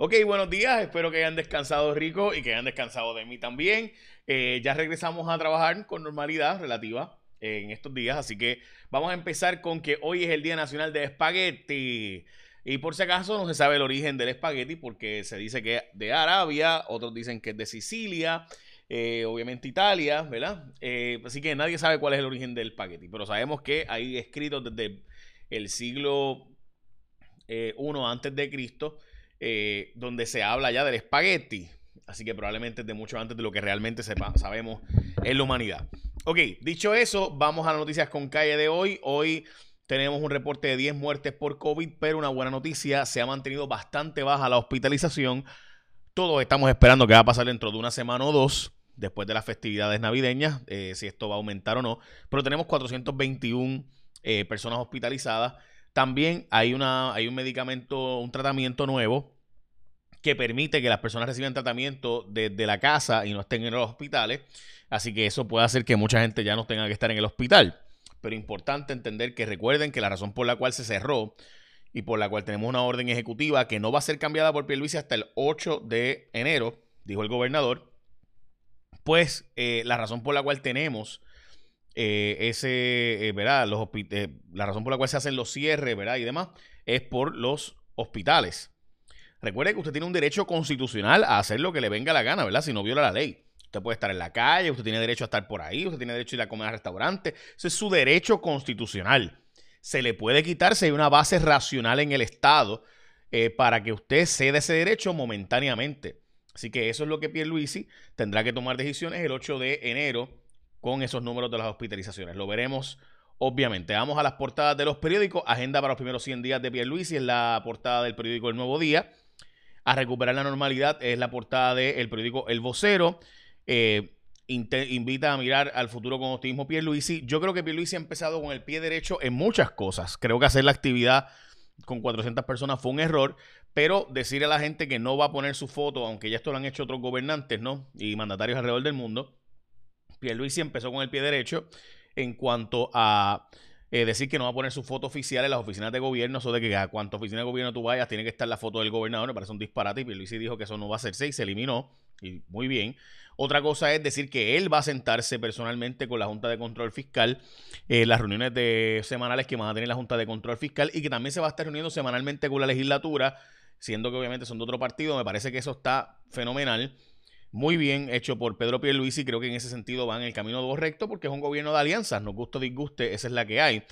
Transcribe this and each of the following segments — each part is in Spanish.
Ok, buenos días. Espero que hayan descansado rico y que hayan descansado de mí también. Eh, ya regresamos a trabajar con normalidad relativa en estos días, así que vamos a empezar con que hoy es el Día Nacional de Espagueti. Y por si acaso no se sabe el origen del espagueti porque se dice que es de Arabia, otros dicen que es de Sicilia, eh, obviamente Italia, ¿verdad? Eh, así que nadie sabe cuál es el origen del espagueti, pero sabemos que hay escritos desde el siglo I antes de Cristo eh, donde se habla ya del espagueti. Así que probablemente es de mucho antes de lo que realmente sabemos en la humanidad. Ok, dicho eso, vamos a las noticias con calle de hoy. Hoy tenemos un reporte de 10 muertes por COVID, pero una buena noticia, se ha mantenido bastante baja la hospitalización. Todos estamos esperando que va a pasar dentro de una semana o dos, después de las festividades navideñas, eh, si esto va a aumentar o no. Pero tenemos 421 eh, personas hospitalizadas. También hay, una, hay un medicamento, un tratamiento nuevo que permite que las personas reciban tratamiento desde la casa y no estén en los hospitales. Así que eso puede hacer que mucha gente ya no tenga que estar en el hospital. Pero importante entender que recuerden que la razón por la cual se cerró y por la cual tenemos una orden ejecutiva que no va a ser cambiada por Pierluisi hasta el 8 de enero, dijo el gobernador, pues eh, la razón por la cual tenemos eh, ese, eh, ¿verdad? Los, eh, la razón por la cual se hacen los cierres, ¿verdad? Y demás, es por los hospitales. Recuerde que usted tiene un derecho constitucional a hacer lo que le venga la gana, ¿verdad? Si no viola la ley. Usted puede estar en la calle, usted tiene derecho a estar por ahí, usted tiene derecho a ir a comer al restaurante. Ese es su derecho constitucional. Se le puede quitar si hay una base racional en el Estado para que usted ceda ese derecho momentáneamente. Así que eso es lo que Pierluisi tendrá que tomar decisiones el 8 de enero con esos números de las hospitalizaciones. Lo veremos, obviamente. Vamos a las portadas de los periódicos. Agenda para los primeros 100 días de Pierluisi es la portada del periódico El Nuevo Día. A recuperar la normalidad es la portada del periódico El Vocero. Eh, invita a mirar al futuro con optimismo Pierluisi. Yo creo que Pierluisi ha empezado con el pie derecho en muchas cosas. Creo que hacer la actividad con 400 personas fue un error, pero decir a la gente que no va a poner su foto, aunque ya esto lo han hecho otros gobernantes, ¿no? Y mandatarios alrededor del mundo, Pierluisi empezó con el pie derecho en cuanto a eh, decir que no va a poner su foto oficial en las oficinas de gobierno, eso de que a cuánta oficina de gobierno tú vayas tiene que estar la foto del gobernador, me parece un disparate. Y Pierluisi dijo que eso no va a hacerse y se eliminó, y muy bien. Otra cosa es decir que él va a sentarse personalmente con la Junta de Control Fiscal, eh, las reuniones de semanales que van a tener la Junta de Control Fiscal y que también se va a estar reuniendo semanalmente con la legislatura, siendo que obviamente son de otro partido, me parece que eso está fenomenal muy bien hecho por Pedro Pierluisi. Creo que en ese sentido van en el camino correcto porque es un gobierno de alianzas. Nos gusta o disguste, esa es la que hay.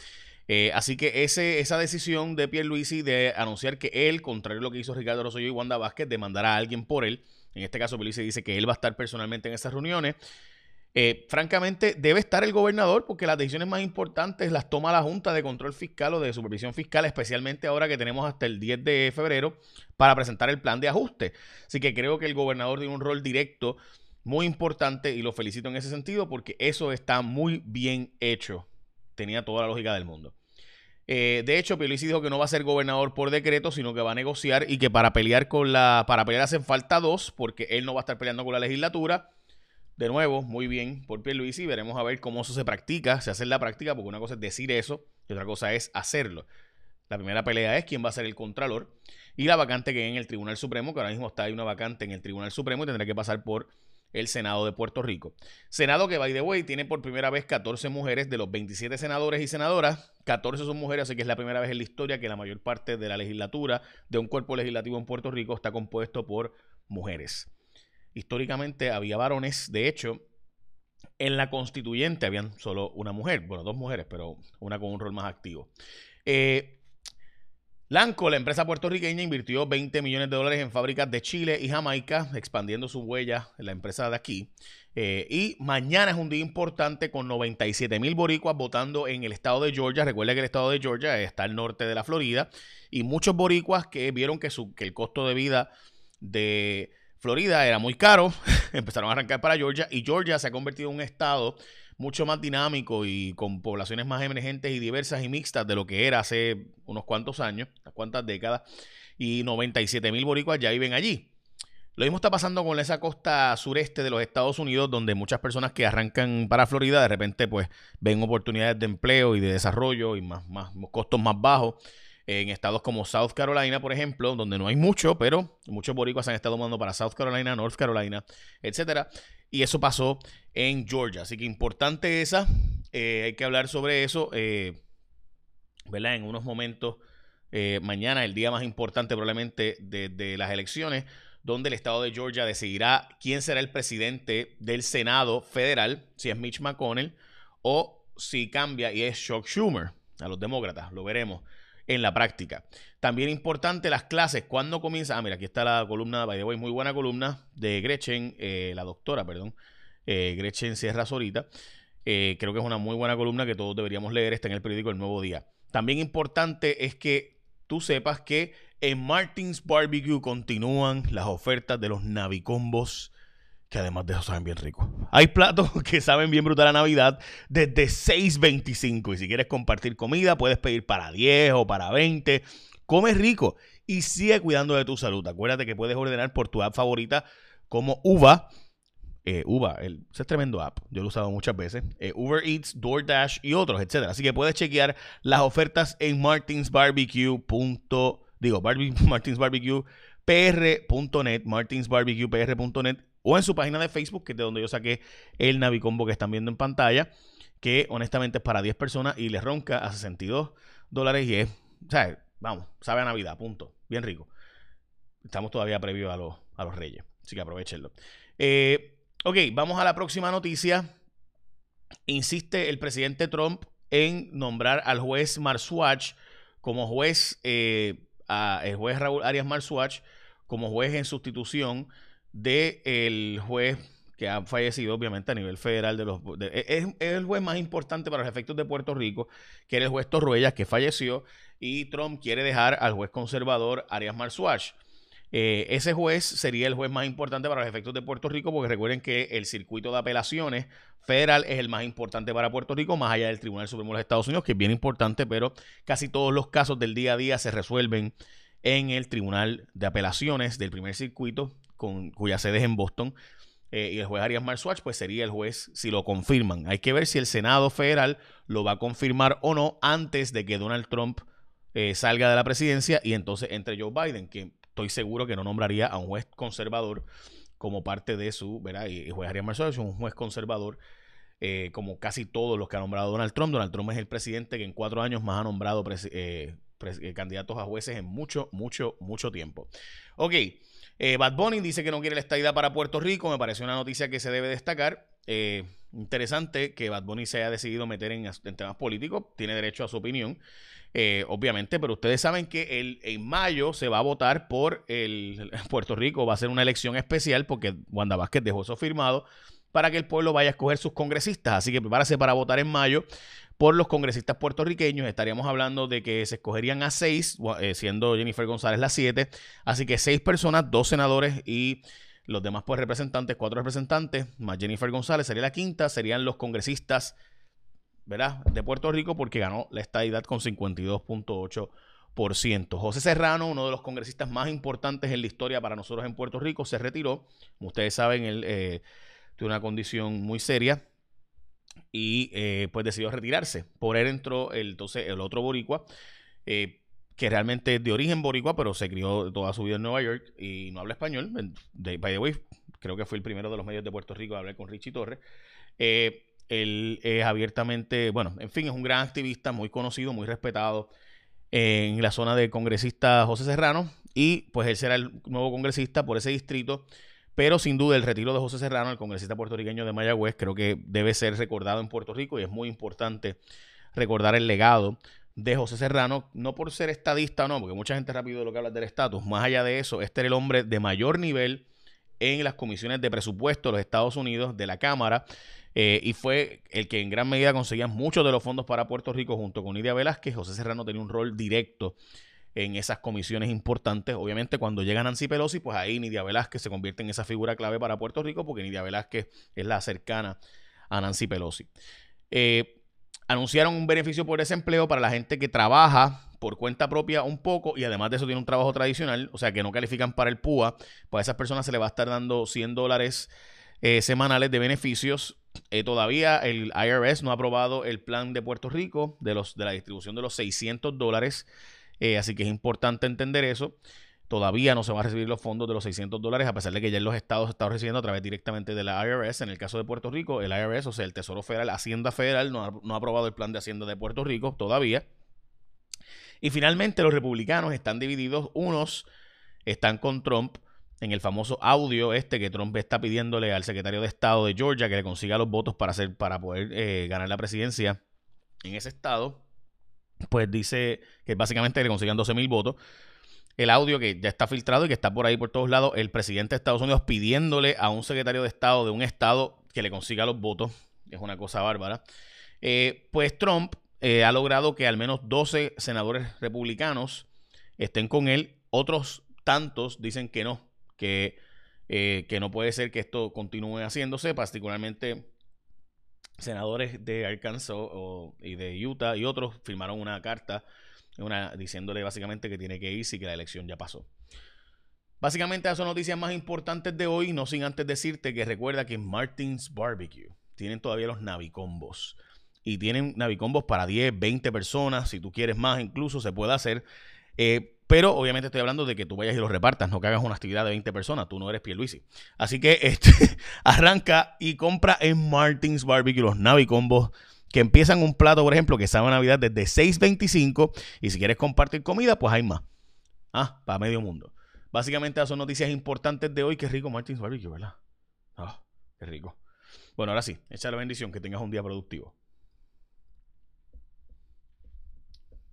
Eh, así que esa decisión de Pierluisi de anunciar que él, contrario a lo que hizo Ricardo Rosselló y Wanda Vázquez, demandará a alguien por él. En este caso, Pierluisi dice que él va a estar personalmente en esas reuniones. Eh, francamente, debe estar el gobernador porque las decisiones más importantes las toma la Junta de Control Fiscal o de Supervisión Fiscal, especialmente ahora que tenemos hasta el 10 de febrero para presentar el plan de ajuste. Así que creo que el gobernador tiene un rol directo muy importante y lo felicito en ese sentido porque eso está muy bien hecho. Tenía toda la lógica del mundo. Eh, de hecho, Pierluisi dijo que no va a ser gobernador por decreto, sino que va a negociar y que para pelear con la, para pelear hacen falta dos, porque él no va a estar peleando con la legislatura de nuevo, muy bien por Pierluisi. Veremos a ver cómo eso se practica, se hace en la práctica, porque una cosa es decir eso y otra cosa es hacerlo. La primera pelea es quién va a ser el contralor y la vacante que hay en el Tribunal Supremo, que ahora mismo está ahí una vacante en el Tribunal Supremo y tendrá que pasar por el Senado de Puerto Rico. Senado que, by the way, tiene por primera vez 14 mujeres de los 27 senadores y senadoras. 14 son mujeres, así que es la primera vez en la historia que la mayor parte de la legislatura de un cuerpo legislativo en Puerto Rico está compuesto por mujeres históricamente había varones. De hecho, en la constituyente habían solo una mujer, bueno, dos mujeres, pero una con un rol más activo. Eh, Lanco, la empresa puertorriqueña, invirtió 20 millones de dólares en fábricas de Chile y Jamaica, expandiendo su huella en la empresa de aquí. Eh, y mañana es un día importante con 97 mil boricuas votando en el estado de Georgia. Recuerda que el estado de Georgia está al norte de la Florida. Y muchos boricuas que vieron que el costo de vida de Florida era muy caro, empezaron a arrancar para Georgia y Georgia se ha convertido en un estado mucho más dinámico y con poblaciones más emergentes y diversas y mixtas de lo que era hace unos cuantos años, unas cuantas décadas, y 97 mil boricuas ya viven allí. Lo mismo está pasando con esa costa sureste de los Estados Unidos, donde muchas personas que arrancan para Florida de repente pues ven oportunidades de empleo y de desarrollo y más, más costos más bajos en estados como South Carolina, por ejemplo, donde no hay mucho, pero muchos boricuas han estado mandando para South Carolina, North Carolina, etcétera. Y eso pasó en Georgia. Así que importante esa. Eh, hay que hablar sobre eso, eh, ¿verdad? En unos momentos. Eh, mañana, el día más importante probablemente de, las elecciones, donde el estado de Georgia decidirá quién será el presidente del Senado federal, si es Mitch McConnell o si cambia y es Chuck Schumer a los demócratas. Lo veremos en la práctica. También importante las clases, cuando comienza? Ah, mira, aquí está la columna, by the way, muy buena columna de Gretchen, eh, la doctora, perdón, eh, Gretchen Sierra Zorita. Eh, creo que es una muy buena columna que todos deberíamos leer, está en el periódico El Nuevo Día. También importante es que tú sepas que en Martins Barbecue continúan las ofertas de los navicombos que además de eso saben bien rico. Hay platos que saben bien brutal a Navidad desde 6.25 y si quieres compartir comida puedes pedir para 10 o para 20. Come rico y sigue cuidando de tu salud. Acuérdate que puedes ordenar por tu app favorita como Uva. Eh, Uva, el, es tremendo app, yo lo he usado muchas veces. Eh, Uber Eats, DoorDash y otros, etcétera. Así que puedes chequear las ofertas en martinsbarbecue. Digo, martinsbarbecue.pr.net, martinsbarbecuepr.net o en su página de Facebook, que es de donde yo saqué el Navicombo que están viendo en pantalla, que honestamente es para 10 personas y les ronca a 62 dólares y es, sea, vamos, sabe a Navidad, punto. Bien rico. Estamos todavía previo a los, a los Reyes, así que aprovechenlo. Eh, ok, vamos a la próxima noticia. Insiste el presidente Trump en nombrar al juez Marswatch como juez, eh, el juez Raúl Arias Marswatch como juez en sustitución del juez que ha fallecido, obviamente, a nivel federal de los. es, el juez más importante para los efectos de Puerto Rico, que era el juez Torruellas, que falleció, y Trump quiere dejar al juez conservador Arias Marswatch. Eh, ese juez sería el juez más importante para los efectos de Puerto Rico, porque recuerden que el circuito de apelaciones federal es el más importante para Puerto Rico, más allá del Tribunal Supremo de los Estados Unidos, que es bien importante, pero casi todos los casos del día a día se resuelven en el Tribunal de Apelaciones del primer circuito con, cuya sede es en Boston. Eh, y el juez Arias Marswatch, pues sería el juez si lo confirman. Hay que ver si el Senado federal lo va a confirmar o no antes de que Donald Trump eh, salga de la presidencia y entonces entre Joe Biden, que estoy seguro que no nombraría a un juez conservador como parte de su, ¿verdad? Y el juez Arias Marswatch es un juez conservador. Eh, como casi todos los que ha nombrado Donald Trump. Donald Trump es el presidente que en cuatro años más ha nombrado candidatos a jueces en mucho, mucho, mucho tiempo. Ok, eh, Bad Bunny dice que no quiere la estadía para Puerto Rico. Me parece una noticia que se debe destacar. Eh, interesante que Bad Bunny se haya decidido meter en, temas políticos. Tiene derecho a su opinión. Eh, obviamente, pero ustedes saben que el, en mayo se va a votar por el Puerto Rico, va a ser una elección especial porque Wanda Vázquez dejó eso firmado para que el pueblo vaya a escoger sus congresistas. Así que prepárese para votar en mayo por los congresistas puertorriqueños. Estaríamos hablando de que se escogerían a seis, eh, siendo Jennifer González la siete. Así que seis personas, dos senadores y los demás pues representantes, cuatro representantes, más Jennifer González sería la quinta, serían los congresistas, ¿verdad? De Puerto Rico porque ganó la estadidad con 52.8%. José Serrano, uno de los congresistas más importantes en la historia para nosotros en Puerto Rico, se retiró. Ustedes saben, él eh, tuvo una condición muy seria y eh, pues decidió retirarse. Por él entró el, entonces el otro boricua, eh, que realmente es de origen boricua, pero se crió toda su vida en Nueva York y no habla español. De, by the way, creo que fue el primero de los medios de Puerto Rico a hablar con Richie Torres. Eh, él es abiertamente, bueno, en fin, es un gran activista, muy conocido, muy respetado en la zona de congresista José Serrano y pues él será el nuevo congresista por ese distrito pero sin duda el retiro de José Serrano, el congresista puertorriqueño de Mayagüez, creo que debe ser recordado en Puerto Rico y es muy importante recordar el legado de José Serrano, no por ser estadista o no, porque mucha gente rápido lo que habla del estatus, más allá de eso, este era el hombre de mayor nivel en las comisiones de presupuesto de los Estados Unidos, de la Cámara, eh, y fue el que en gran medida conseguía muchos de los fondos para Puerto Rico junto con Nidia Velázquez. José Serrano tenía un rol directo en esas comisiones importantes. Obviamente, cuando llega Nancy Pelosi, pues ahí Nidia Velázquez se convierte en esa figura clave para Puerto Rico, porque Nidia Velázquez es la cercana a Nancy Pelosi. Eh, anunciaron un beneficio por desempleo para la gente que trabaja por cuenta propia un poco y además de eso tiene un trabajo tradicional, o sea que no califican para el PUA, pues a esas personas se le va a estar dando 100 dólares eh, semanales de beneficios. Eh, todavía el IRS no ha aprobado el plan de Puerto Rico de, los, de la distribución de los 600 dólares Eh, así que es importante entender eso. Todavía no se van a recibir los fondos de los 600 dólares, a pesar de que ya en los estados se están recibiendo a través directamente de la IRS. En el caso de Puerto Rico, el IRS, o sea, el Tesoro Federal, Hacienda Federal, no ha, no ha aprobado el plan de Hacienda de Puerto Rico todavía. Y finalmente, los republicanos están divididos. Unos están con Trump en el famoso audio este que Trump está pidiéndole al secretario de Estado de Georgia que le consiga los votos para, hacer, para poder eh, ganar la presidencia en ese estado. Pues dice que básicamente le consigan 12 mil votos. El audio que ya está filtrado y que está por ahí por todos lados, el presidente de Estados Unidos pidiéndole a un secretario de Estado de un estado que le consiga los votos. Es una cosa bárbara. Eh, pues Trump eh, ha logrado que al menos 12 senadores republicanos estén con él. Otros tantos dicen que no, que, eh, que no puede ser que esto continúe haciéndose, particularmente senadores de Arkansas y de Utah y otros firmaron una carta diciéndole básicamente que tiene que irse y que la elección ya pasó. Básicamente esas son noticias más importantes de hoy, no sin antes decirte que recuerda que Martins Barbecue tienen todavía los navicombos y tienen navicombos para 10, 20 personas, si tú quieres más incluso se puede hacer. Eh, pero obviamente estoy hablando de que tú vayas y los repartas, no que hagas una actividad de 20 personas, tú no eres Pierluisi. Así que este, arranca y compra en Martins Barbecue los Navicombos que empiezan un plato, por ejemplo, que sabe Navidad desde 6.25 y si quieres compartir comida, pues hay más. Ah, para medio mundo. Básicamente esas son noticias importantes de hoy. Qué rico Martins Barbecue, ¿verdad? Ah, qué rico. Bueno, ahora sí, echa la bendición, que tengas un día productivo.